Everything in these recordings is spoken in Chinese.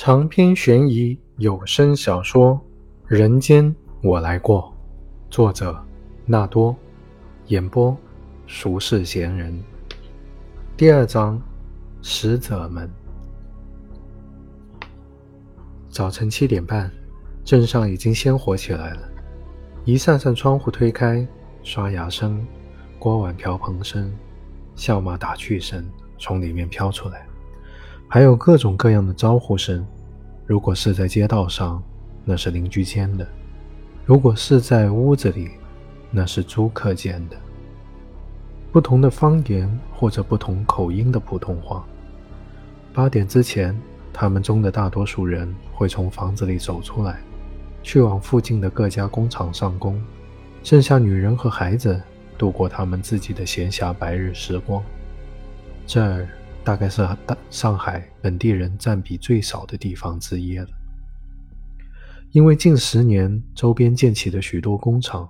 长篇悬疑有声小说《人间我来过》，作者纳多，演播俗世闲人。第二章，使者们。早晨七点半，镇上已经鲜活起来了，一扇扇窗户推开，刷牙声、锅碗瓢盆声、笑骂打趣声从里面飘出来。还有各种各样的招呼声，如果是在街道上，那是邻居间的；如果是在屋子里，那是租客间的。不同的方言或者不同口音的普通话。八点之前，他们中的大多数人会从房子里走出来，去往附近的各家工厂上工，剩下女人和孩子度过他们自己的闲暇白日时光。这儿。大概是大上海本地人占比最少的地方之一了，因为近十年周边建起的许多工厂，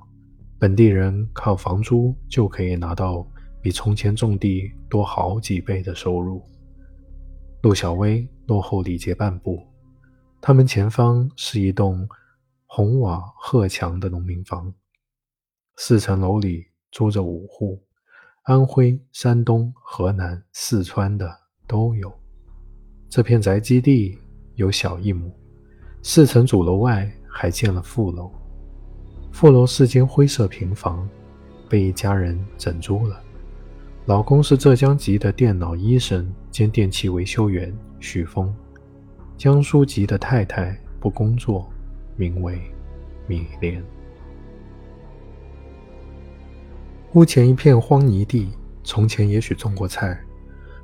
本地人靠房租就可以拿到比从前种地多好几倍的收入。陆小薇落后李杰半步，他们前方是一栋红瓦褐墙的农民房，四层楼里住着五户。安徽、山东、河南、四川的都有。这片宅基地有小一亩，四层主楼外还建了副楼。副楼是间灰色平房，被一家人整租了。老公是浙江籍的电脑医生兼电器维修员许峰，江苏籍的太太不工作，名为米莲。屋前一片荒泥地，从前也许种过菜，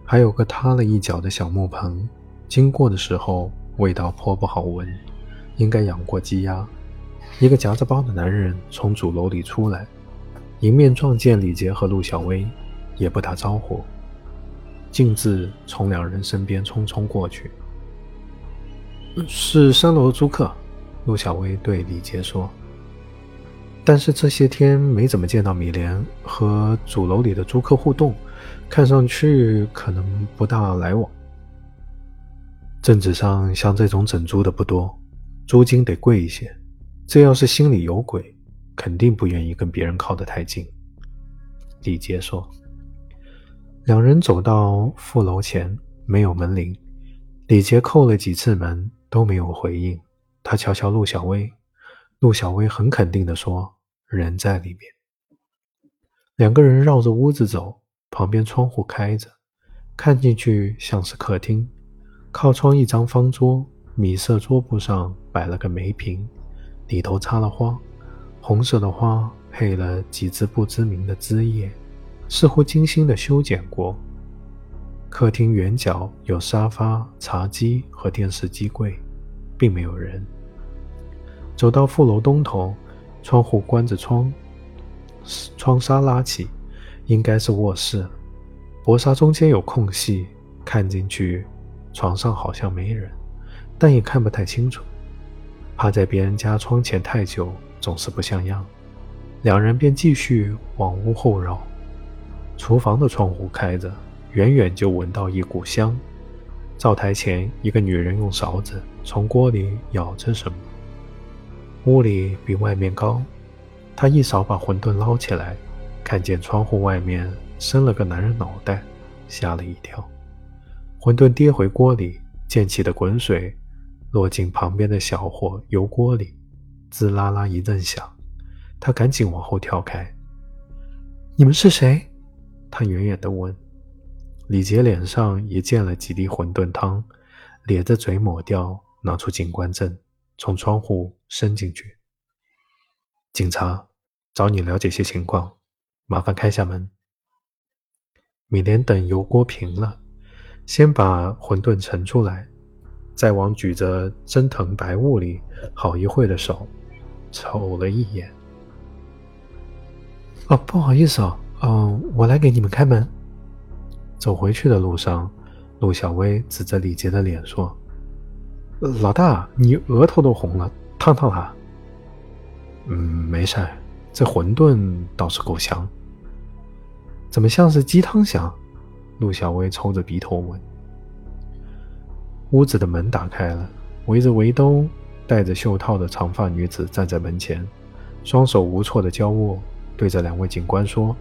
还有个塌了一角的小木棚，经过的时候味道颇不好闻，应该养过鸡鸭。一个夹着包的男人从主楼里出来，迎面撞见李杰和陆小薇，也不打招呼，径自从两人身边匆匆过去。是三楼租客，陆小薇对李杰说。但是这些天没怎么见到米莲和主楼里的租客互动，看上去可能不大来往。镇子上像这种整租的不多，租金得贵一些。这要是心里有鬼，肯定不愿意跟别人靠得太近。李杰说。两人走到副楼前，没有门铃。李杰叩了几次门都没有回应。他瞧瞧陆小薇，陆小薇很肯定地说。人在里面，两个人绕着屋子走，旁边窗户开着，看进去像是客厅。靠窗一张方桌，米色桌布上摆了个梅瓶，里头插了花，红色的花配了几枝不知名的枝叶，似乎精心的修剪过。客厅圆角有沙发、茶几和电视机柜，并没有人。走到副楼东头。窗户关着，窗窗纱拉起，应该是卧室。薄纱中间有空隙，看进去，床上好像没人，但也看不太清楚。趴在别人家窗前太久，总是不像样。两人便继续往屋后绕。厨房的窗户开着，远远就闻到一股香。灶台前，一个女人用勺子从锅里舀着什么。屋里比外面高，他一勺把馄饨捞起来，看见窗户外面伸了个男人脑袋，吓了一跳。馄饨跌回锅里，溅起的滚水落进旁边的小火油锅里，滋啦啦一阵响。他赶紧往后跳开。你们是谁？他远远地问。李杰脸上也溅了几滴馄饨汤，咧着嘴抹掉，拿出警官证。从窗户伸进去，警察找你了解些情况，麻烦开下门。米莲等油锅平了，先把馄饨盛出来，再往举着蒸腾白雾里好一会的手瞅了一眼。哦，不好意思哦，嗯，我来给你们开门。走回去的路上，陆小薇指着李杰的脸说。老大，你额头都红了，烫烫了？嗯，没事儿，这馄饨倒是够香。怎么像是鸡汤香？陆小薇抽着鼻头问。屋子的门打开了，围着围兜、戴着袖套的长发女子站在门前，双手无措的交握，对着两位警官说：“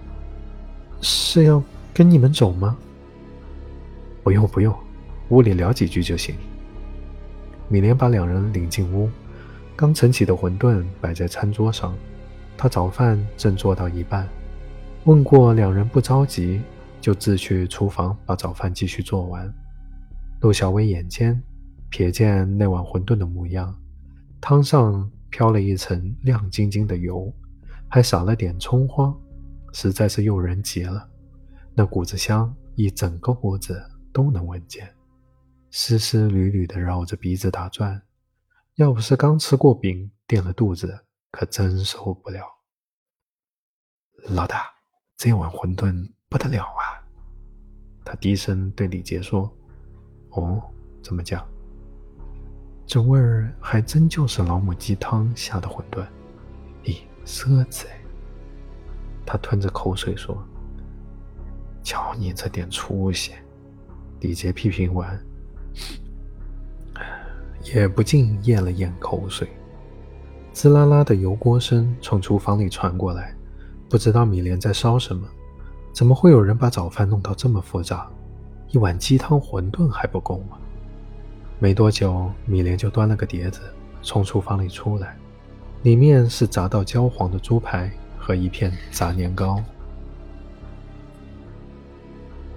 是要跟你们走吗？”“不用，不用，屋里聊几句就行。”米莲把两人领进屋，刚盛起的馄饨摆在餐桌上，他早饭正做到一半，问过两人不着急，就自去厨房把早饭继续做完。陆小薇眼尖，瞥见那碗馄饨的模样，汤上飘了一层亮晶晶的油，还撒了点葱花，实在是诱人极了。那股子香，一整个屋子都能闻见。丝丝缕缕的绕着鼻子打转，要不是刚吃过饼垫了肚子，可真受不了。老大，这碗馄饨不得了啊！他低声对李杰说：“哦，怎么讲？这味儿还真就是老母鸡汤下的馄饨。咦，色子！”他吞着口水说：“瞧你这点出息！”李杰批评完。也不禁咽了咽口水，滋啦啦的油锅声从厨房里传过来，不知道米莲在烧什么。怎么会有人把早饭弄到这么复杂？一碗鸡汤馄饨还不够吗？没多久，米莲就端了个碟子从厨房里出来，里面是炸到焦黄的猪排和一片炸年糕。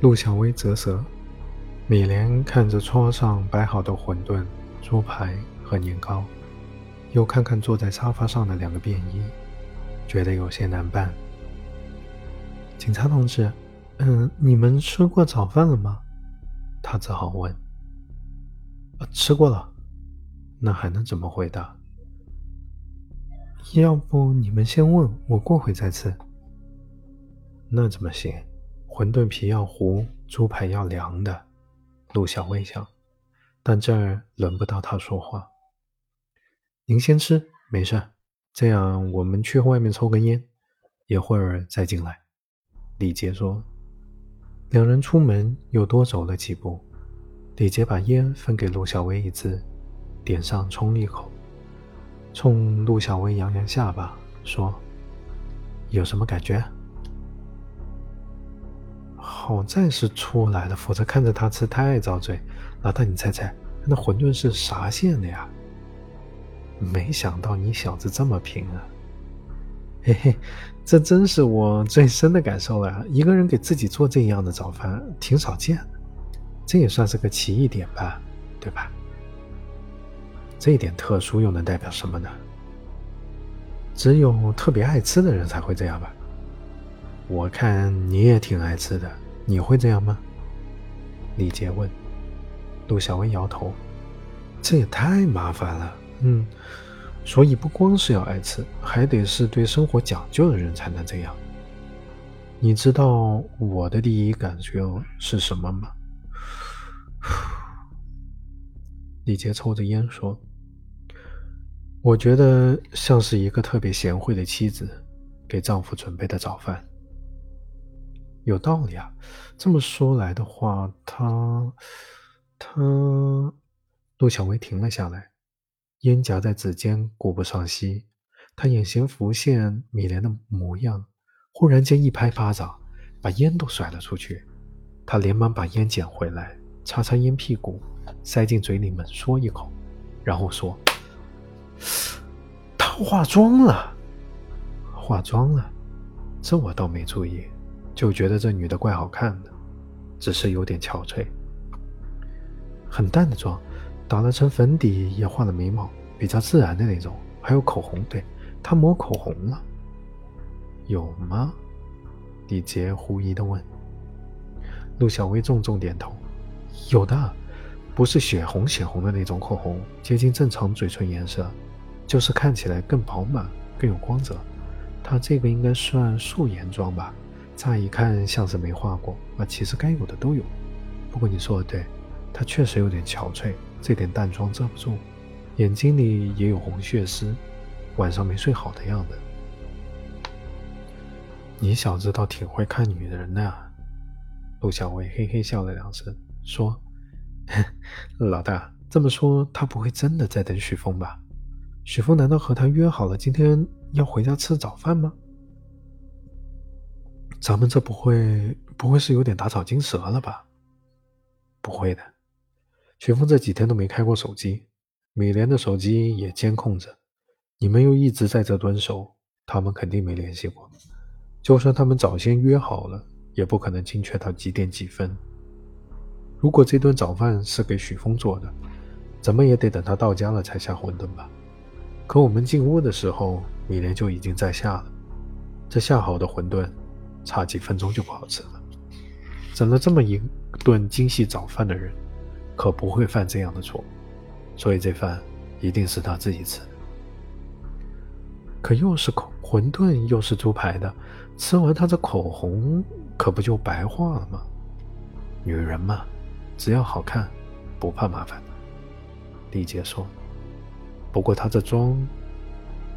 陆小薇啧舌。米莲看着桌上摆好的馄饨、猪排和年糕，又看看坐在沙发上的两个便衣，觉得有些难办。警察同志，嗯，你们吃过早饭了吗？他只好问。吃过了，那还能怎么回答？要不你们先问，我过会再吃。那怎么行？馄饨皮要糊，猪排要凉的。陆小薇想，但这儿轮不到他说话。您先吃，没事。这样我们去外面抽根烟，一会儿再进来。李杰说。两人出门又多走了几步，李杰把烟分给陆小薇一支，点上冲一口，冲陆小薇扬扬下巴，说：“有什么感觉？”好在是出来了，否则看着他吃太遭罪。老大，你猜猜，那馄饨是啥馅的呀？没想到你小子这么拼啊！嘿嘿，这真是我最深的感受了。一个人给自己做这样的早饭，挺少见的，这也算是个奇异点吧，对吧？这一点特殊又能代表什么呢？只有特别爱吃的人才会这样吧？我看你也挺爱吃的。你会这样吗？李杰问。陆小薇摇头：“这也太麻烦了。”嗯，所以不光是要爱吃，还得是对生活讲究的人才能这样。你知道我的第一感觉是什么吗？李杰抽着烟说：“我觉得像是一个特别贤惠的妻子给丈夫准备的早饭。”有道理啊，这么说来的话，他他，陆小薇停了下来，烟夹在指尖，顾不上吸。他眼前浮现米莲的模样，忽然间一拍巴掌，把烟都甩了出去。他连忙把烟捡回来，擦擦烟屁股，塞进嘴里猛嗦一口，然后说：“她化妆了，化妆了，这我倒没注意。”就觉得这女的怪好看的，只是有点憔悴。很淡的妆，打了层粉底，也画了眉毛，比较自然的那种。还有口红，对，她抹口红了。有吗？李杰狐疑的问。陆小薇重重点头，有的，不是血红血红的那种口红，接近正常嘴唇颜色，就是看起来更饱满、更有光泽。她这个应该算素颜妆吧。乍一看像是没画过，啊，其实该有的都有。不过你说的对，她确实有点憔悴，这点淡妆遮不住，眼睛里也有红血丝，晚上没睡好的样子。你小子倒挺会看女人的。啊陆小薇嘿嘿笑了两声，说：“ 老大这么说，他不会真的在等许峰吧？许峰难道和他约好了今天要回家吃早饭吗？咱们这不会不会是有点打草惊蛇了吧？不会的，许峰这几天都没开过手机，米莲的手机也监控着，你们又一直在这蹲守，他们肯定没联系过。就算他们早先约好了，也不可能精确到几点几分。如果这顿早饭是给许峰做的，怎么也得等他到家了才下馄饨吧？可我们进屋的时候，米莲就已经在下了。这下好的馄饨，差几分钟就不好吃了。整了这么一顿精细早饭的人，可不会犯这样的错。所以这饭一定是他自己吃的。可又是口馄饨，又是猪排的。吃完他这口红，可不就白化了吗？女人嘛，只要好看，不怕麻烦。丽姐说：“不过她这妆，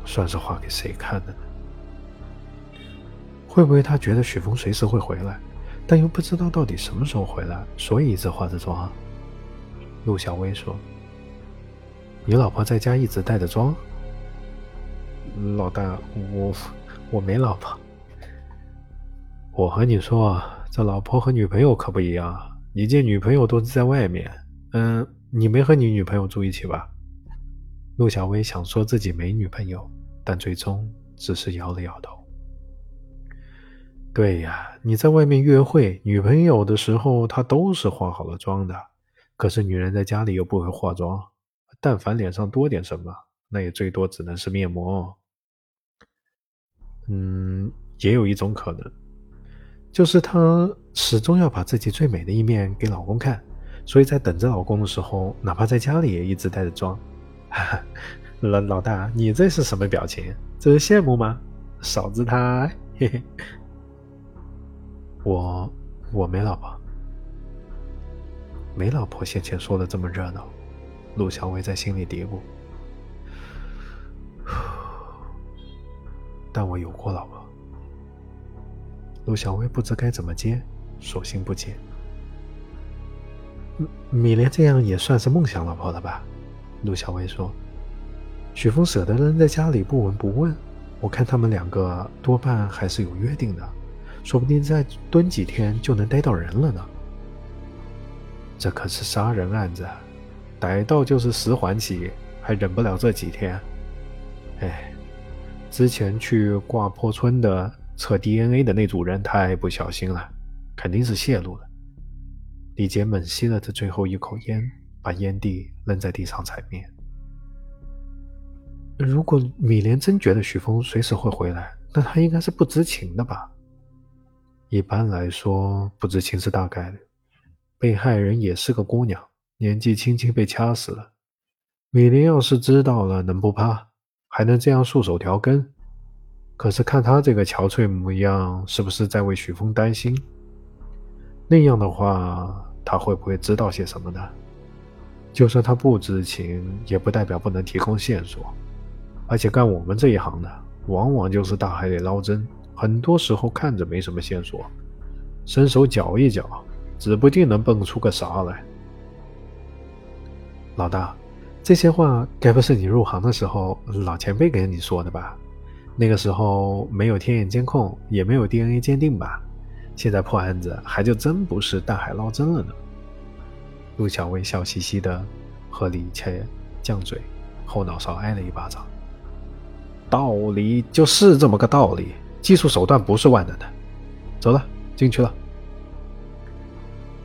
算是画给谁看的呢？会不会他觉得许峰随时会回来，但又不知道到底什么时候回来，所以一直化着妆？”陆小薇说：“你老婆在家一直带着妆？”老大，我我没老婆。我和你说，这老婆和女朋友可不一样。你见女朋友都是在外面，嗯，你没和你女朋友住一起吧？陆小薇想说自己没女朋友，但最终只是摇了摇头。对呀，你在外面约会，女朋友的时候她都是化好了妆的。可是女人在家里又不会化妆，但凡脸上多点什么，那也最多只能是面膜。嗯，也有一种可能。就是她始终要把自己最美的一面给老公看，所以在等着老公的时候，哪怕在家里也一直带着妆。哈 老老大，你这是什么表情？这是羡慕吗？嫂子她。嘿嘿。我我没老婆，没老婆。先前说的这么热闹，陆小薇在心里嘀咕。但我有过老婆。陆小薇不知该怎么接，索性不接。米米莲这样也算是梦想老婆了吧？陆小薇说：“许峰舍得扔在家里不闻不问，我看他们两个多半还是有约定的，说不定再蹲几天就能逮到人了呢。这可是杀人案子，逮到就是十环起，还忍不了这几天。哎，之前去挂坡村的。”测 DNA 的那组人太不小心了，肯定是泄露了。李杰猛吸了这最后一口烟，把烟蒂扔在地上踩灭。如果米莲真觉得许峰随时会回来，那他应该是不知情的吧？一般来说，不知情是大概率。被害人也是个姑娘，年纪轻轻被掐死了。米莲要是知道了，能不怕？还能这样束手调根？可是看他这个憔悴模样，是不是在为许峰担心？那样的话，他会不会知道些什么呢？就算他不知情，也不代表不能提供线索。而且干我们这一行的，往往就是大海里捞针，很多时候看着没什么线索，伸手搅一搅，指不定能蹦出个啥来。老大，这些话该不是你入行的时候老前辈跟你说的吧？那个时候没有天眼监控，也没有 DNA 鉴定吧？现在破案子还就真不是大海捞针了呢。陆小薇笑嘻嘻的和李切犟嘴，后脑勺挨了一巴掌。道理就是这么个道理，技术手段不是万能的。走了，进去了。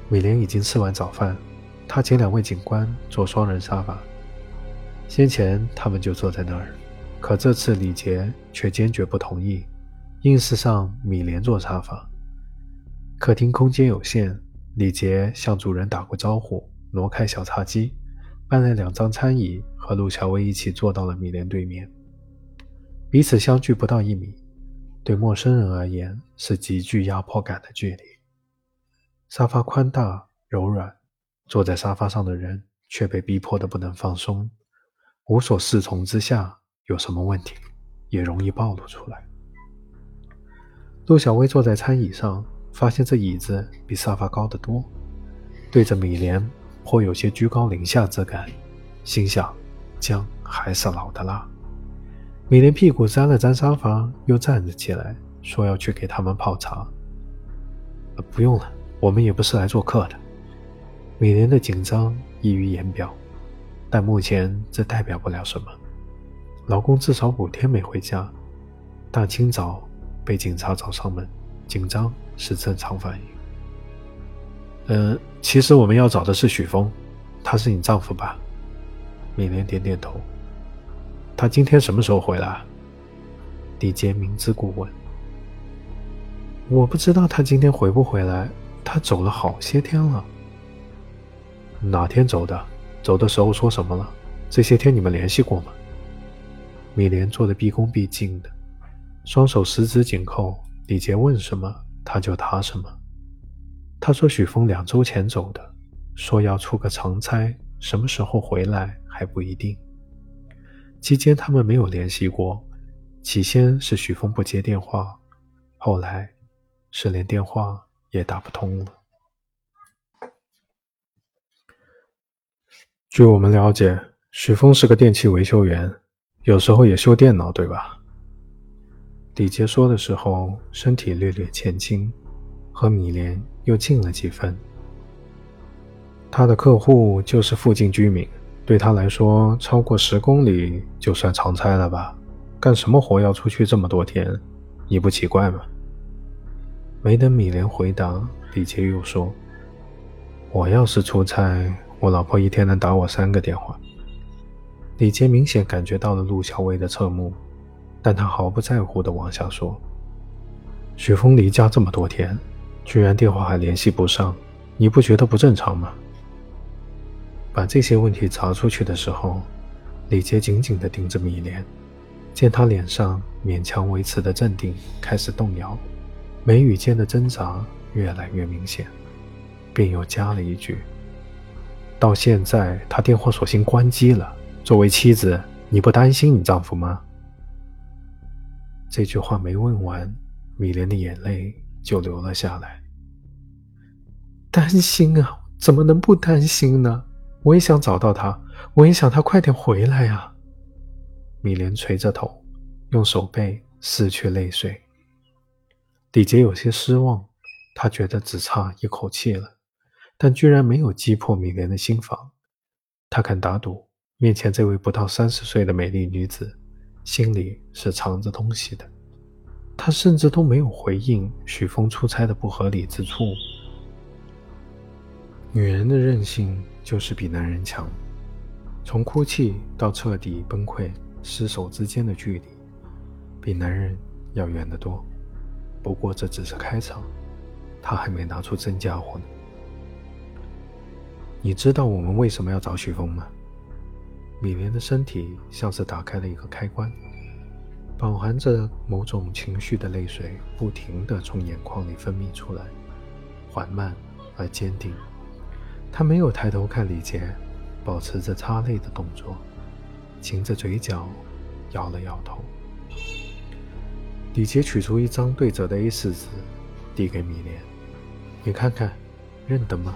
米莲已经吃完早饭，他请两位警官坐双人沙发。先前他们就坐在那儿。可这次李杰却坚决不同意，硬是让米莲坐沙发。客厅空间有限，李杰向主人打过招呼，挪开小茶几，搬来两张餐椅，和陆小薇一起坐到了米莲对面。彼此相距不到一米，对陌生人而言是极具压迫感的距离。沙发宽大柔软，坐在沙发上的人却被逼迫的不能放松，无所适从之下。有什么问题，也容易暴露出来。陆小薇坐在餐椅上，发现这椅子比沙发高得多，对着米莲颇有些居高临下之感，心想：姜还是老的辣。米莲屁股沾了沾沙发，又站了起来，说要去给他们泡茶。不用了，我们也不是来做客的。米莲的紧张溢于言表，但目前这代表不了什么。老公至少五天没回家，大清早被警察找上门，紧张是正常反应。嗯，其实我们要找的是许峰，他是你丈夫吧？米莲点点头。他今天什么时候回来？李杰明知故问。我不知道他今天回不回来，他走了好些天了。哪天走的？走的时候说什么了？这些天你们联系过吗？米莲做的毕恭毕敬的，双手十指紧扣。李杰问什么，他就答什么。他说许峰两周前走的，说要出个长差，什么时候回来还不一定。期间他们没有联系过，起先是许峰不接电话，后来是连电话也打不通了。据我们了解，许峰是个电器维修员。有时候也修电脑，对吧？李杰说的时候，身体略略前倾，和米莲又近了几分。他的客户就是附近居民，对他来说，超过十公里就算长差了吧？干什么活要出去这么多天？你不奇怪吗？没等米莲回答，李杰又说：“我要是出差，我老婆一天能打我三个电话。”李杰明显感觉到了陆小薇的侧目，但他毫不在乎地往下说：“许峰离家这么多天，居然电话还联系不上，你不觉得不正常吗？”把这些问题查出去的时候，李杰紧紧地盯着米莲，见她脸上勉强维持的镇定开始动摇，眉宇间的挣扎越来越明显，便又加了一句：“到现在，他电话索性关机了。”作为妻子，你不担心你丈夫吗？这句话没问完，米莲的眼泪就流了下来。担心啊，怎么能不担心呢？我也想找到他，我也想他快点回来呀。米莲垂着头，用手背拭去泪水。李杰有些失望，他觉得只差一口气了，但居然没有击破米莲的心房。他敢打赌。面前这位不到三十岁的美丽女子，心里是藏着东西的。他甚至都没有回应许峰出差的不合理之处。女人的韧性就是比男人强。从哭泣到彻底崩溃、失手之间的距离，比男人要远得多。不过这只是开场，她还没拿出真家伙呢。你知道我们为什么要找许峰吗？米莲的身体像是打开了一个开关，饱含着某种情绪的泪水不停地从眼眶里分泌出来，缓慢而坚定。他没有抬头看李杰，保持着擦泪的动作，噙着嘴角，摇了摇头。李杰取出一张对折的 A4 纸，递给米莲：“你看看，认得吗？”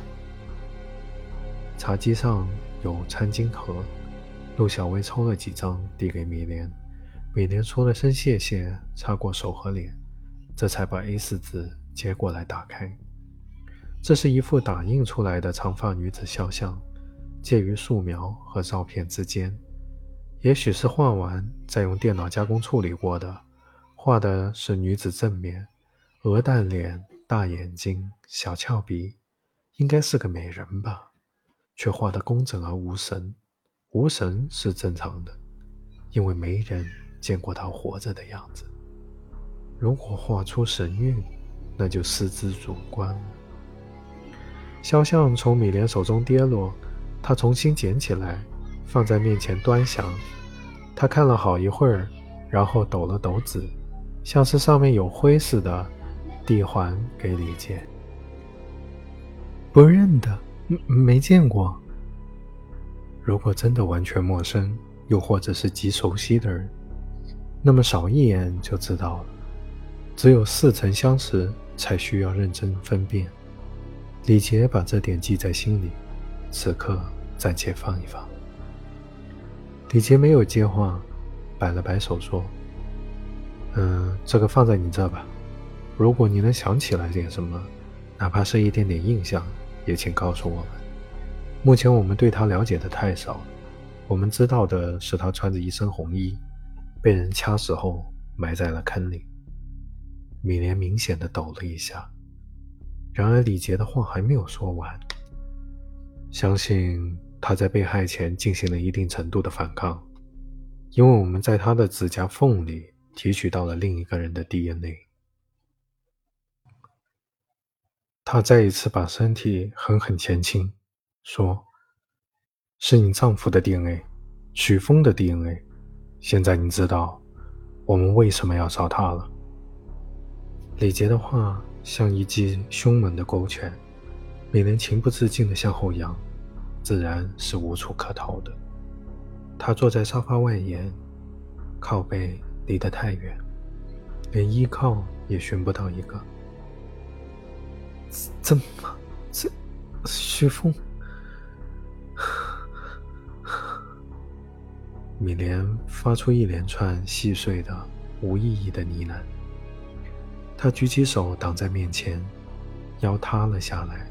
茶几上有餐巾盒。陆小薇抽了几张，递给米莲。米莲说了声谢谢，擦过手和脸，这才把 A4 纸接过来打开。这是一幅打印出来的长发女子肖像，介于素描和照片之间。也许是画完再用电脑加工处理过的。画的是女子正面，鹅蛋脸、大眼睛、小翘鼻，应该是个美人吧，却画得工整而无神。无神是正常的，因为没人见过她活着的样子。如果画出神韵，那就失之主观。肖像从米莲手中跌落，他重新捡起来，放在面前端详。他看了好一会儿，然后抖了抖纸，像是上面有灰似的，递还给李健。不认得，没见过。如果真的完全陌生，又或者是极熟悉的人，那么扫一眼就知道了。只有似曾相识，才需要认真分辨。李杰把这点记在心里，此刻暂且放一放。李杰没有接话，摆了摆手说：“嗯，这个放在你这吧。如果你能想起来点什么，哪怕是一点点印象，也请告诉我们。目前我们对他了解的太少，我们知道的是他穿着一身红衣，被人掐死后埋在了坑里。”米莲明显的抖了一下，然而李杰的话还没有说完。相信。他在被害前进行了一定程度的反抗，因为我们在他的指甲缝里提取到了另一个人的 DNA。他再一次把身体狠狠前倾，说：“是你丈夫的 DNA，许峰的 DNA。现在你知道我们为什么要找他了。”李杰的话像一记凶猛的勾拳，美莲情不自禁地向后仰。自然是无处可逃的。他坐在沙发外沿，靠背离得太远，连依靠也寻不到一个。怎么？这徐峰？米莲发出一连串细碎的、无意义的呢喃。他举起手挡在面前，腰塌了下来，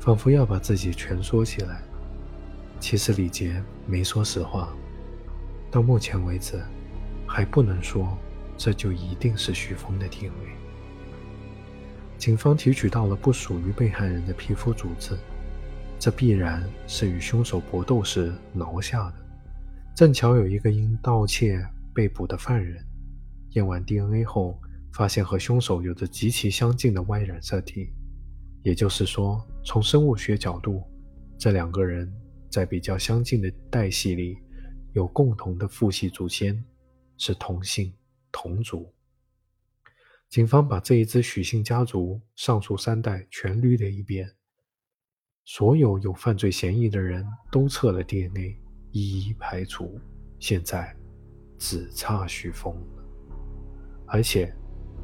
仿佛要把自己蜷缩起来。其实李杰没说实话，到目前为止，还不能说这就一定是徐峰的定位。警方提取到了不属于被害人的皮肤组织，这必然是与凶手搏斗时挠下的。正巧有一个因盗窃被捕的犯人，验完 DNA 后，发现和凶手有着极其相近的 Y 染色体，也就是说，从生物学角度，这两个人。在比较相近的代系里，有共同的父系祖先，是同姓同族。警方把这一支许姓家族上述三代全捋了一遍，所有有犯罪嫌疑的人都测了 DNA，一一排除。现在只差许峰了，而且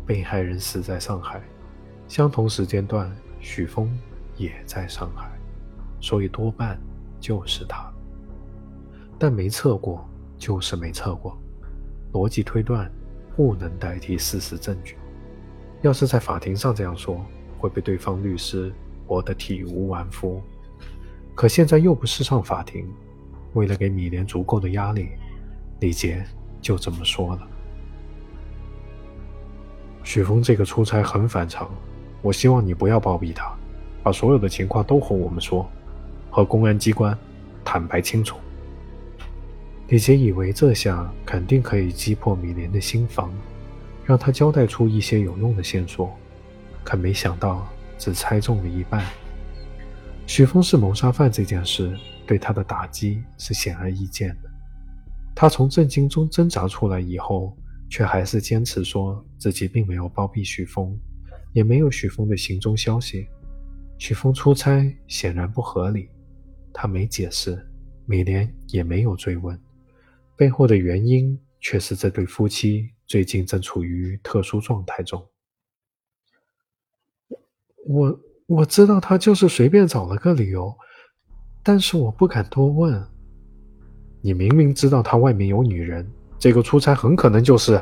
被害人死在上海，相同时间段，许峰也在上海，所以多半。就是他，但没测过，就是没测过。逻辑推断不能代替事实证据。要是在法庭上这样说，会被对方律师驳得体无完肤。可现在又不是上法庭，为了给米莲足够的压力，李杰就这么说了。许峰这个出差很反常，我希望你不要包庇他，把所有的情况都和我们说。和公安机关坦白清楚。李杰以为这下肯定可以击破米莲的心防，让他交代出一些有用的线索，可没想到只猜中了一半。许峰是谋杀犯这件事对他的打击是显而易见的。他从震惊中挣扎出来以后，却还是坚持说自己并没有包庇许峰，也没有许峰的行踪消息。许峰出差显然不合理。他没解释，米莲也没有追问，背后的原因却是这对夫妻最近正处于特殊状态中。我我知道他就是随便找了个理由，但是我不敢多问。你明明知道他外面有女人，这个出差很可能就是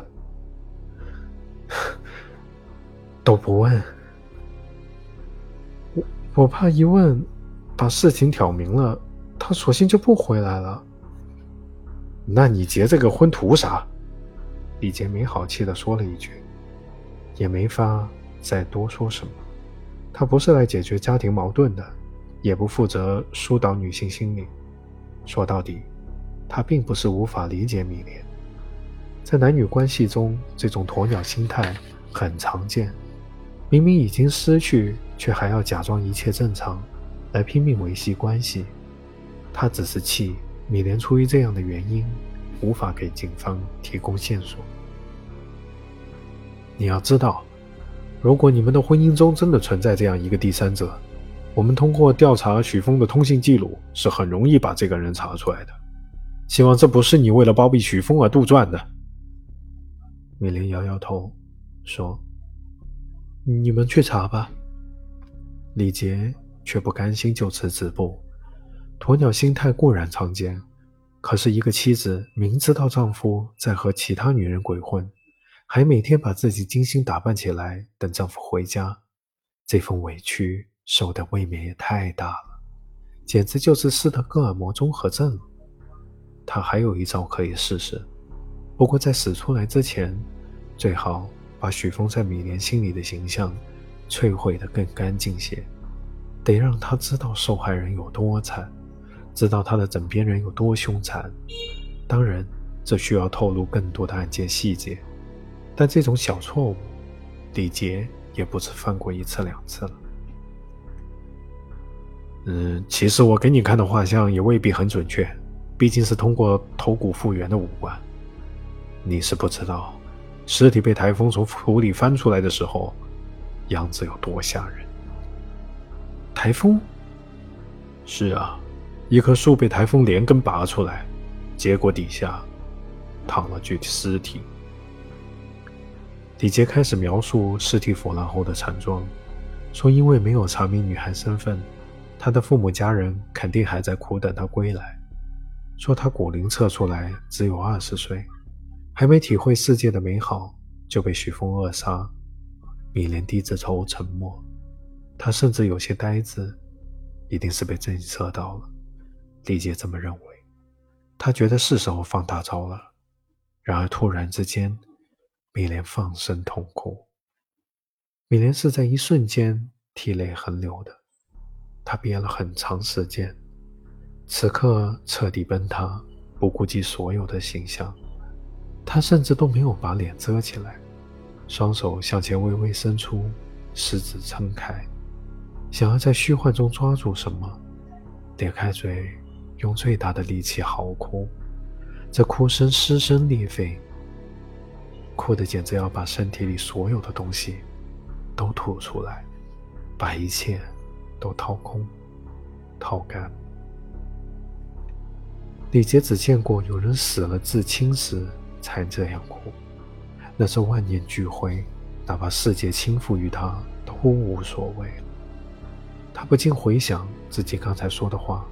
都不问。我我怕一问。把事情挑明了，他索性就不回来了。那你结这个婚图啥？李杰没好气的说了一句，也没法再多说什么。他不是来解决家庭矛盾的，也不负责疏导女性心理。说到底，他并不是无法理解米莲。在男女关系中，这种鸵鸟心态很常见。明明已经失去，却还要假装一切正常。来拼命维系关系，他只是气米莲出于这样的原因，无法给警方提供线索。你要知道，如果你们的婚姻中真的存在这样一个第三者，我们通过调查许峰的通信记录，是很容易把这个人查出来的。希望这不是你为了包庇许峰而杜撰的。美莲摇摇头，说：“你们去查吧。”李杰。却不甘心就此止步，鸵鸟心态固然常见，可是一个妻子明知道丈夫在和其他女人鬼混，还每天把自己精心打扮起来等丈夫回家，这份委屈受的未免也太大了，简直就是斯德哥尔摩综合症。她还有一招可以试试，不过在使出来之前，最好把许峰在米莲心里的形象摧毁得更干净些，得让他知道受害人有多惨。知道他的枕边人有多凶残，当然，这需要透露更多的案件细节。但这种小错误，李杰也不止犯过一次两次了。嗯，其实我给你看的画像也未必很准确，毕竟是通过头骨复原的五官。你是不知道，尸体被台风从土里翻出来的时候，样子有多吓人。台风？是啊。一棵树被台风连根拔出来，结果底下躺了具尸体。李杰开始描述尸体腐烂后的惨状，说因为没有查明女孩身份，她的父母家人肯定还在苦等她归来。说她骨龄测出来只有二十岁，还没体会世界的美好就被许峰扼杀。米莲低着头沉默，她甚至有些呆滞，一定是被震慑到了。李杰这么认为，他觉得是时候放大招了。然而突然之间，米莲放声痛哭。米莲是在一瞬间涕泪横流的，她憋了很长时间，此刻彻底崩塌，不顾及所有的形象。他甚至都没有把脸遮起来，双手向前微微伸出，食指撑开，想要在虚幻中抓住什么，咧开嘴。用最大的力气嚎哭，这哭声撕声裂肺，哭得简直要把身体里所有的东西都吐出来，把一切都掏空、掏干。李杰只见过有人死了至亲时才这样哭，那是万念俱灰，哪怕世界倾覆于他都无所谓了。他不禁回想自己刚才说的话。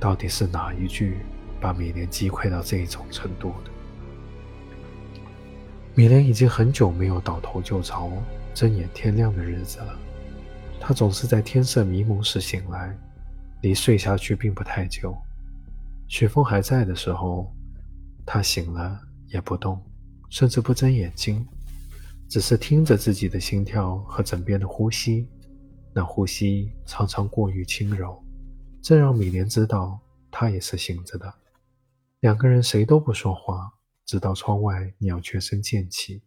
到底是哪一句把米莲击溃到这种程度的？米莲已经很久没有倒头就着、睁眼天亮的日子了。她总是在天色迷蒙时醒来，离睡下去并不太久。雪峰还在的时候，她醒了也不动，甚至不睁眼睛，只是听着自己的心跳和枕边的呼吸，那呼吸常常过于轻柔。这让米莲知道，他也是醒着的。两个人谁都不说话，直到窗外鸟雀声渐起。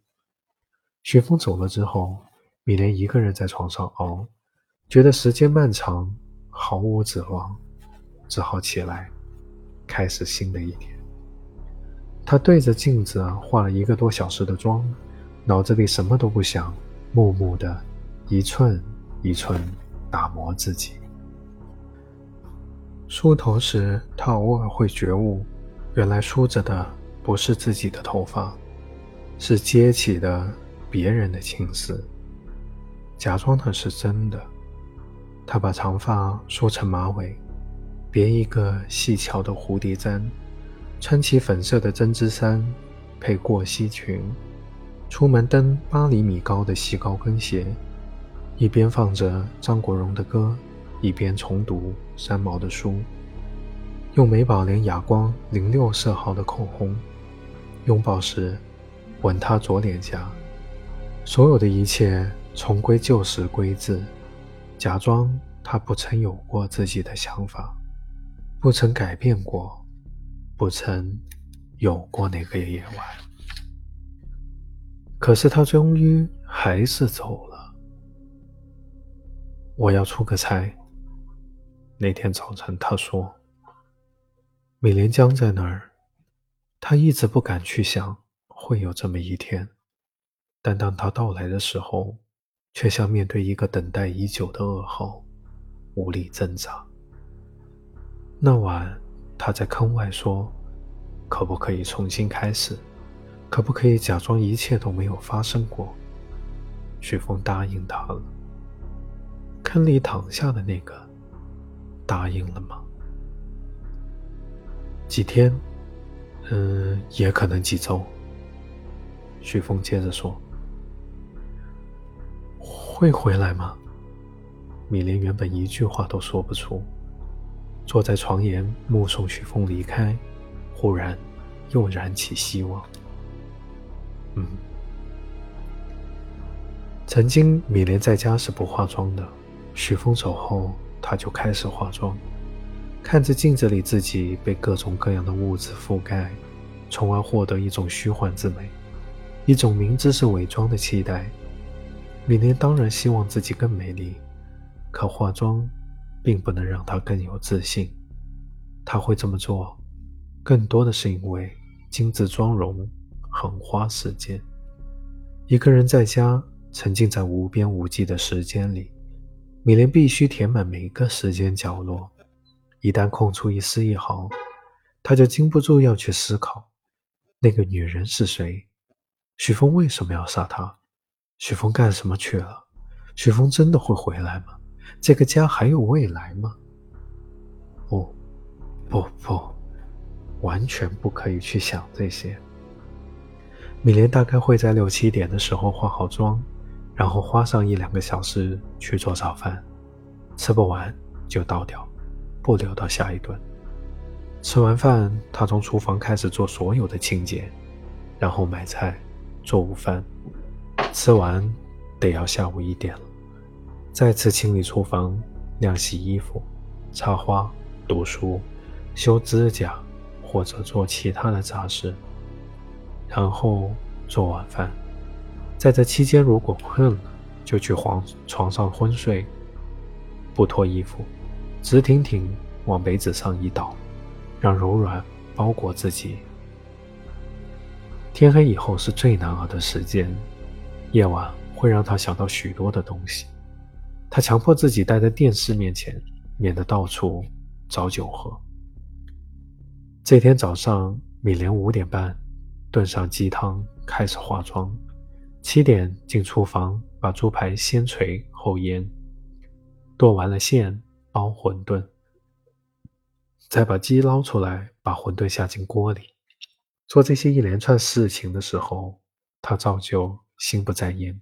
雪峰走了之后，米莲一个人在床上熬，觉得时间漫长，毫无指望，只好起来，开始新的一天。她对着镜子化了一个多小时的妆，脑子里什么都不想，默默的，一寸一寸打磨自己。梳头时，他偶尔会觉悟，原来梳着的不是自己的头发，是接起的别人的青丝。假装的是真的。他把长发梳成马尾，别一个细巧的蝴蝶簪，穿起粉色的针织衫，配过膝裙，出门蹬八厘米高的细高跟鞋，一边放着张国荣的歌。一边重读三毛的书，用美宝莲哑光零六色号的口红，拥抱时吻她左脸颊，所有的一切重归旧时规制，假装他不曾有过自己的想法，不曾改变过，不曾有过那个夜晚。可是他终于还是走了。我要出个差。那天早晨，他说：“米莲江在那儿。”他一直不敢去想会有这么一天，但当他到来的时候，却像面对一个等待已久的噩耗，无力挣扎。那晚，他在坑外说：“可不可以重新开始？可不可以假装一切都没有发生过？”许峰答应他了。坑里躺下的那个。答应了吗？几天，嗯，也可能几周。许峰接着说：“会回来吗？”米莲原本一句话都说不出，坐在床沿目送许峰离开，忽然又燃起希望。嗯，曾经米莲在家是不化妆的，许峰走后，她就开始化妆，看着镜子里自己被各种各样的物质覆盖，从而获得一种虚幻之美。一种明知是伪装的期待，米莲当然希望自己更美丽，可化妆并不能让他更有自信。他会这么做，更多的是因为精致妆容很花时间。一个人在家，沉浸在无边无际的时间里，米莲必须填满每一个时间角落。一旦空出一丝一毫，她就禁不住要去思考：那个女人是谁？许峰为什么要杀他？许峰干什么去了？许峰真的会回来吗？这个家还有未来吗？不，不不，完全不可以去想这些。米莲大概会在六七点的时候化好妆，然后花上一两个小时去做早饭，吃不完就倒掉，不留到下一顿。吃完饭，她从厨房开始做所有的清洁，然后买菜。做午饭，吃完得要下午一点了。再次清理厨房、晾洗衣服、插花、读书、修指甲或者做其他的杂事，然后做晚饭。在这期间，如果困了，就去床床上昏睡，不脱衣服，直挺挺往被子上一倒，让柔软包裹自己。天黑以后是最难熬的时间，夜晚会让他想到许多的东西。他强迫自己待在电视面前，免得到处找酒喝。这天早上，米莲五点半炖上鸡汤，开始化妆。七点进厨房，把猪排先锤后腌，剁完了馅，包馄饨，再把鸡捞出来，把馄饨下进锅里。做这些一连串事情的时候，他照旧心不在焉，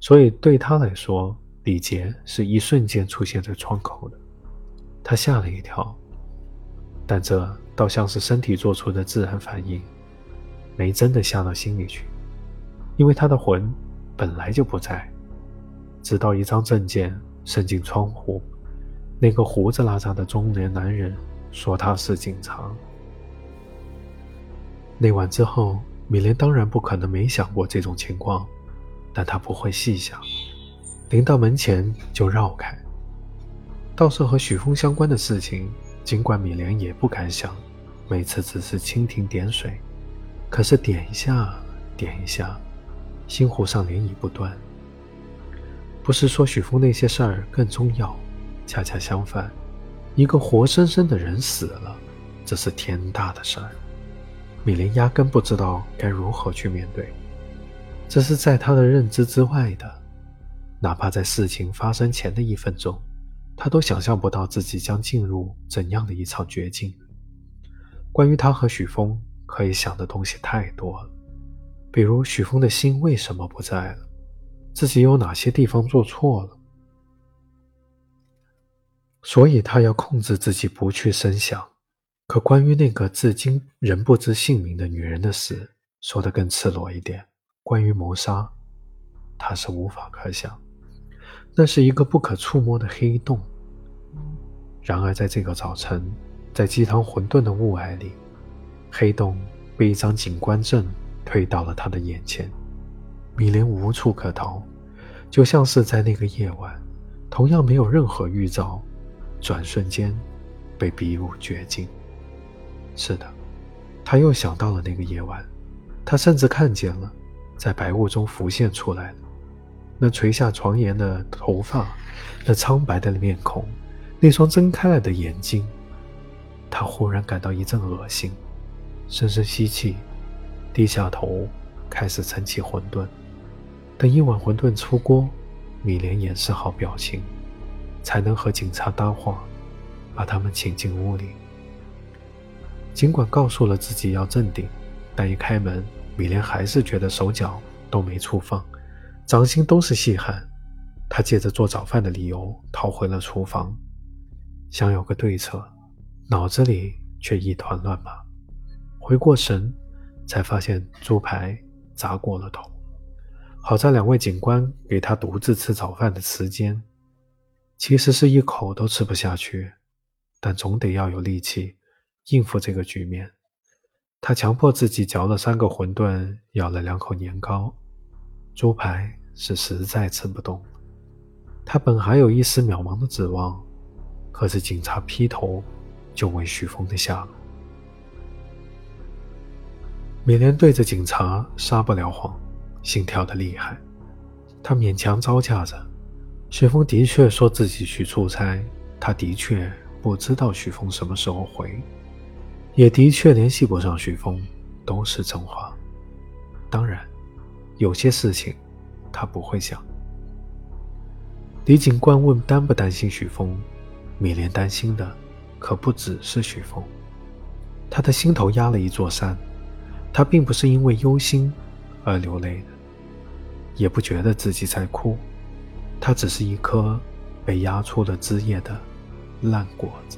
所以对他来说，李杰是一瞬间出现在窗口的。他吓了一跳，但这倒像是身体做出的自然反应，没真的吓到心里去，因为他的魂本来就不在。直到一张证件伸进窗户，那个胡子拉碴的中年男人说他是警察。那晚之后，米莲当然不可能没想过这种情况，但她不会细想，临到门前就绕开。倒是和许峰相关的事情，尽管米莲也不敢想，每次只是蜻蜓点水，可是点一下，点一下，心湖上涟漪不断。不是说许峰那些事儿更重要，恰恰相反，一个活生生的人死了，这是天大的事儿。米莲压根不知道该如何去面对，这是在他的认知之外的。哪怕在事情发生前的一分钟，他都想象不到自己将进入怎样的一场绝境。关于他和许峰，可以想的东西太多了，比如许峰的心为什么不在了，自己有哪些地方做错了，所以他要控制自己不去深想。可关于那个至今仍不知姓名的女人的死，说的更赤裸一点，关于谋杀，他是无法可想，那是一个不可触摸的黑洞。然而在这个早晨，在鸡汤混沌的雾霭里，黑洞被一张警官证推到了他的眼前，米莲无处可逃，就像是在那个夜晚，同样没有任何预兆，转瞬间被逼入绝境。是的，他又想到了那个夜晚，他甚至看见了，在白雾中浮现出来的那垂下床沿的头发，那苍白的面孔，那双睁开来的眼睛。他忽然感到一阵恶心，深深吸气，低下头，开始盛起馄饨。等一碗馄饨出锅，米莲掩饰好表情，才能和警察搭话，把他们请进屋里。尽管告诉了自己要镇定，但一开门，米莲还是觉得手脚都没处放，掌心都是细汗。他借着做早饭的理由逃回了厨房，想有个对策，脑子里却一团乱麻。回过神，才发现猪排砸过了头。好在两位警官给他独自吃早饭的时间，其实是一口都吃不下去，但总得要有力气应付这个局面。他强迫自己嚼了三个馄饨，咬了两口年糕，猪排是实在吃不动。他本还有一丝渺茫的指望，可是警察劈头就问许峰的下落。米莲对着警察撒不了谎，心跳的厉害。他勉强招架着。许峰的确说自己去出差，他的确不知道许峰什么时候回，也的确联系不上许峰，都是真话。当然，有些事情他不会想。李警官问：“担不担心许峰？”米莲担心的可不只是许峰，他的心头压了一座山。他并不是因为忧心而流泪的，也不觉得自己在哭，他只是一颗被压出了枝叶的烂果子。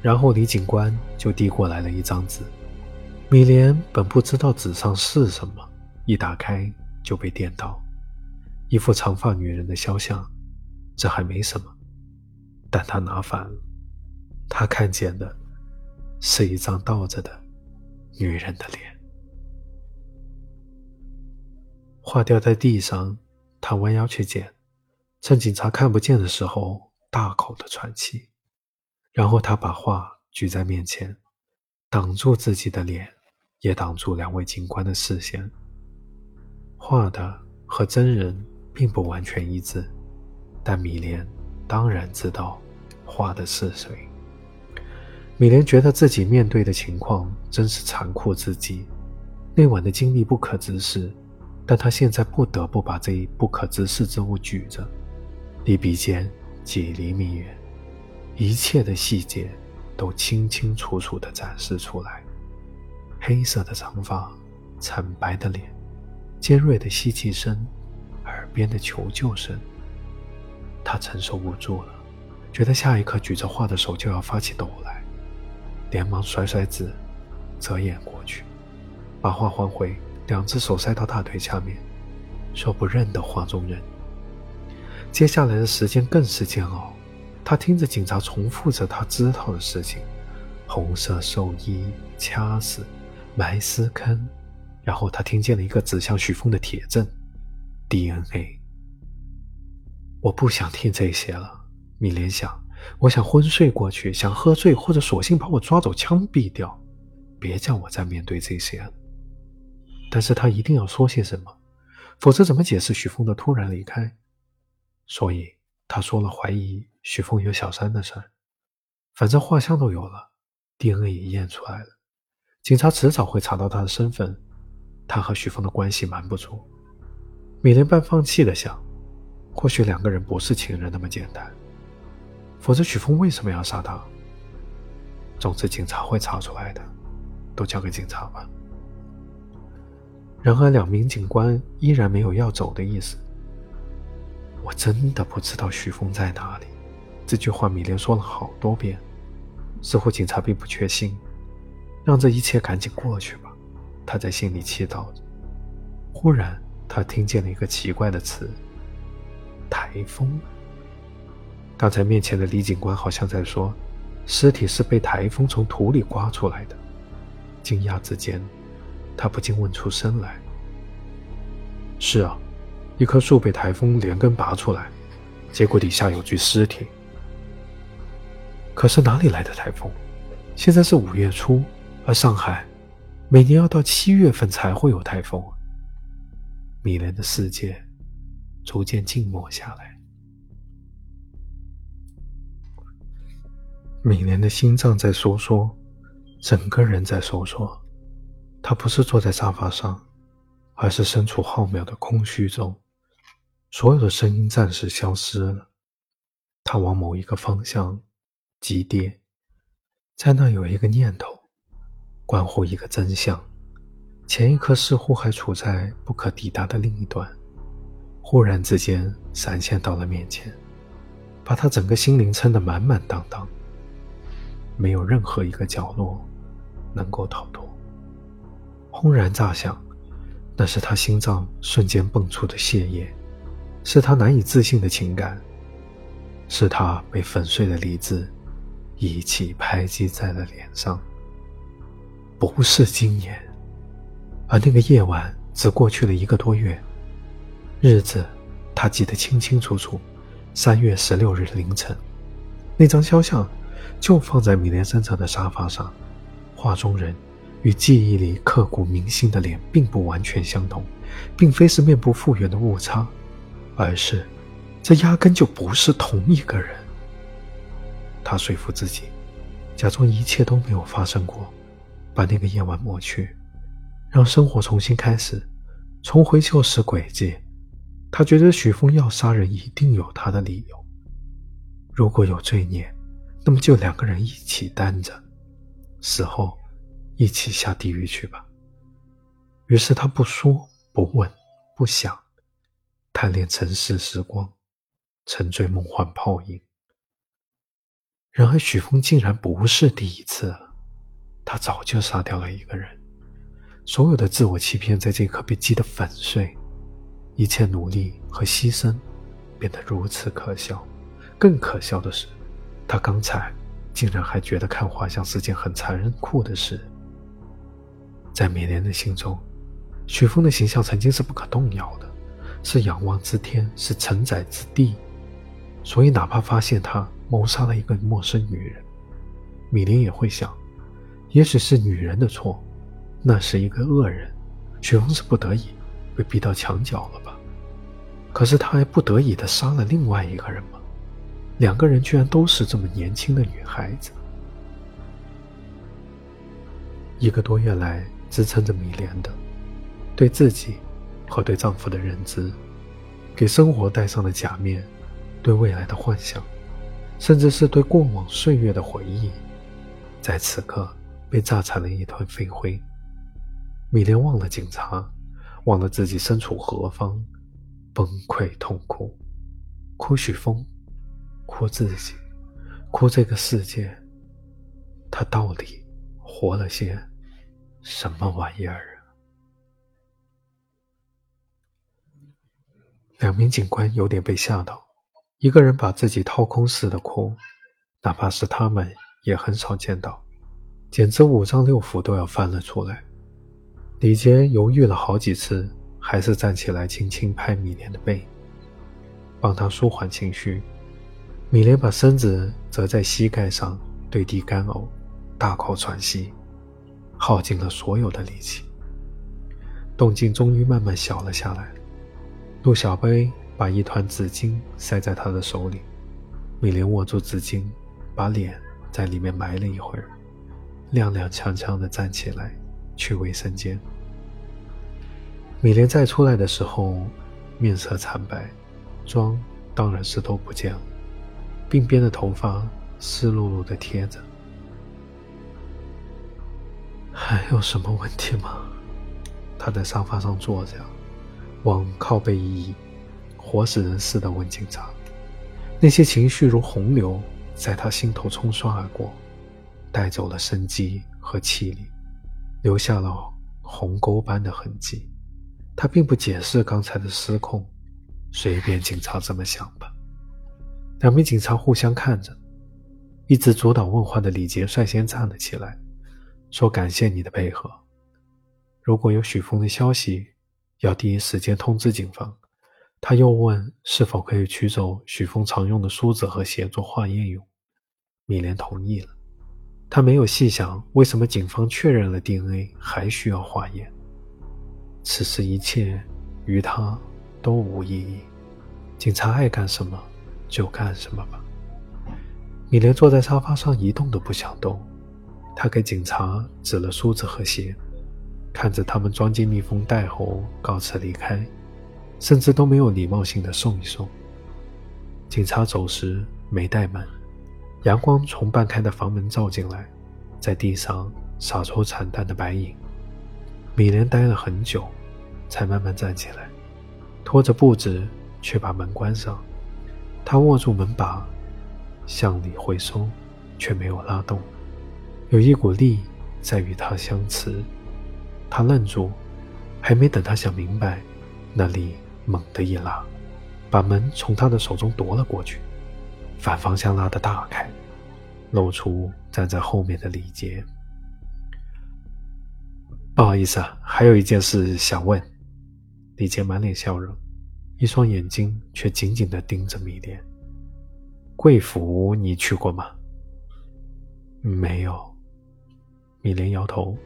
然后李警官就递过来了一张纸，米莲本不知道纸上是什么，一打开就被电到。一副长发女人的肖像，这还没什么，但他拿反了，他看见的是一张倒着的女人的脸。画掉在地上，他弯腰去捡，趁警察看不见的时候，大口的喘气，然后他把画举在面前，挡住自己的脸，也挡住两位警官的视线。画的和真人。并不完全一致，但米莲当然知道画的是谁。米莲觉得自己面对的情况真是残酷至极，那晚的经历不可直视，但他现在不得不把这一不可直视之物举着，离鼻尖几厘米远，一切的细节都清清楚楚地展示出来：黑色的长发，惨白的脸，尖锐的吸气声。耳边的求救声，他承受不住了，觉得下一刻举着画的手就要发起抖来，连忙甩甩纸，遮掩过去，把画还回，两只手塞到大腿下面，说不认得画中人。接下来的时间更是煎熬，他听着警察重复着他知道的事情：红色寿衣、掐死、埋尸坑，然后他听见了一个指向许峰的铁证。DNA，我不想听这些了。米莲想，我想昏睡过去，想喝醉，或者索性把我抓走枪毙掉，别叫我再面对这些。但是他一定要说些什么，否则怎么解释许峰的突然离开？所以他说了怀疑许峰有小三的事儿。反正画像都有了，DNA 也验出来了，警察迟早会查到他的身份。他和许峰的关系瞒不住。米莲半放弃的想，或许两个人不是情人那么简单，否则许峰为什么要杀他？总之，警察会查出来的，都交给警察吧。然而，两名警官依然没有要走的意思。我真的不知道许峰在哪里。这句话米莲说了好多遍，似乎警察并不确信。让这一切赶紧过去吧，他在心里祈祷着。忽然。他听见了一个奇怪的词：“台风。”刚才面前的李警官好像在说：“尸体是被台风从土里刮出来的。”惊讶之间，他不禁问出声来：“是啊，一棵树被台风连根拔出来，结果底下有具尸体。可是哪里来的台风？现在是五月初，而上海每年要到七月份才会有台风。”米莲的世界逐渐静默下来，米莲的心脏在收缩，整个人在收缩。他不是坐在沙发上，而是身处浩渺的空虚中，所有的声音暂时消失了。他往某一个方向急跌，在那有一个念头，关乎一个真相，前一刻似乎还处在不可抵达的另一端，忽然之间闪现到了面前，把他整个心灵撑得满满当当，没有任何一个角落能够逃脱。轰然炸响，那是他心脏瞬间蹦出的血液，是他难以置信的情感，是他被粉碎的理智一起拍击在了脸上。不是今年，而那个夜晚只过去了一个多月，日子他记得清清楚楚。三月十六日凌晨，那张肖像就放在米莲身上的沙发上，画中人。与记忆里刻骨铭心的脸并不完全相同，并非是面部复原的误差，而是这压根就不是同一个人。他说服自己，假装一切都没有发生过，把那个夜晚抹去，让生活重新开始，重回旧时轨迹。他觉得许峰要杀人一定有他的理由，如果有罪孽，那么就两个人一起担着，死后。一起下地狱去吧。于是他不说不问不想，贪恋尘世时光，沉醉梦幻泡影。然而许峰竟然不是第一次，他早就杀掉了一个人。所有的自我欺骗在这一刻被击得粉碎，一切努力和牺牲变得如此可笑。更可笑的是，他刚才竟然还觉得看画像是件很残忍酷的事。在美莲的心中，许峰的形象曾经是不可动摇的，是仰望之天，是承载之地。所以，哪怕发现他谋杀了一个陌生女人，米莲也会想，也许是女人的错，那是一个恶人，许峰是不得已被逼到墙角了吧？可是他还不得已的杀了另外一个人吗？两个人居然都是这么年轻的女孩子。一个多月来。支撑着米莲的，对自己和对丈夫的认知，给生活戴上了假面，对未来的幻想，甚至是对过往岁月的回忆，在此刻被炸成了一团飞灰。米莲忘了警察，忘了自己身处何方，崩溃痛哭，哭许峰，哭自己，哭这个世界。他到底活了些？什么玩意儿啊！两名警官有点被吓到，一个人把自己掏空似的哭，哪怕是他们也很少见到，简直五脏六腑都要翻了出来。李杰犹豫了好几次，还是站起来轻轻拍米莲的背，帮他舒缓情绪。米莲把身子折在膝盖上，对地干呕，大口喘息。耗尽了所有的力气，动静终于慢慢小了下来。陆小贝把一团纸巾塞在他的手里，米莲握住纸巾，把脸在里面埋了一会儿，踉踉跄跄地站起来去卫生间。米莲再出来的时候，面色惨白，妆当然是都不见了，鬓边的头发湿漉漉的贴着。还有什么问题吗？他在沙发上坐着，往靠背一倚，活死人似的问警察。那些情绪如洪流在他心头冲刷而过，带走了生机和气力，留下了鸿沟般的痕迹。他并不解释刚才的失控，随便警察这么想吧。两名警察互相看着，一直阻挡问话的李杰率先站了起来。说感谢你的配合。如果有许峰的消息，要第一时间通知警方。他又问是否可以取走许峰常用的梳子和鞋做化验用。米莲同意了。他没有细想为什么警方确认了 DNA 还需要化验。此时一切于他都无意义。警察爱干什么就干什么吧。米莲坐在沙发上一动都不想动。他给警察指了梳子和鞋，看着他们装进密封袋后告辞离开，甚至都没有礼貌性的送一送。警察走时没带门，阳光从半开的房门照进来，在地上洒出惨淡的白影。米莲待了很久，才慢慢站起来，拖着步子却把门关上。他握住门把，向里回收，却没有拉动。有一股力在与他相持。他愣住，还没等他想明白，那力猛地一拉，把门从他的手中夺了过去，反方向拉的大开，露出站在后面的李杰。不好意思啊，还有一件事想问。李杰满脸笑容，一双眼睛却紧紧的盯着米莲。贵府你去过吗？没有。米莲摇头。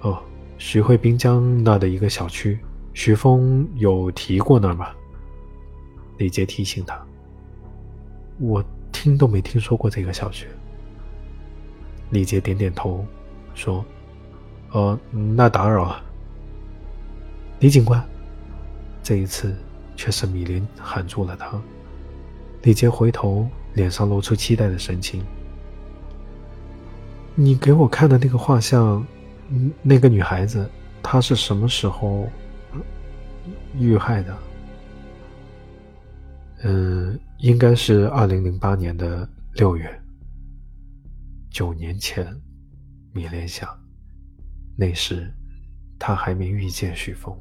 哦，徐汇滨江那的一个小区，徐峰有提过那儿吗？李杰提醒他。我听都没听说过这个小区。李杰点点头，说：“呃，那打扰了。”李警官，这一次却是米林喊住了他。李杰回头，脸上露出期待的神情。你给我看的那个画像，那个女孩子，她是什么时候遇害的？嗯，应该是二零零八年的六月。九年前，米莲想，那时他还没遇见许峰。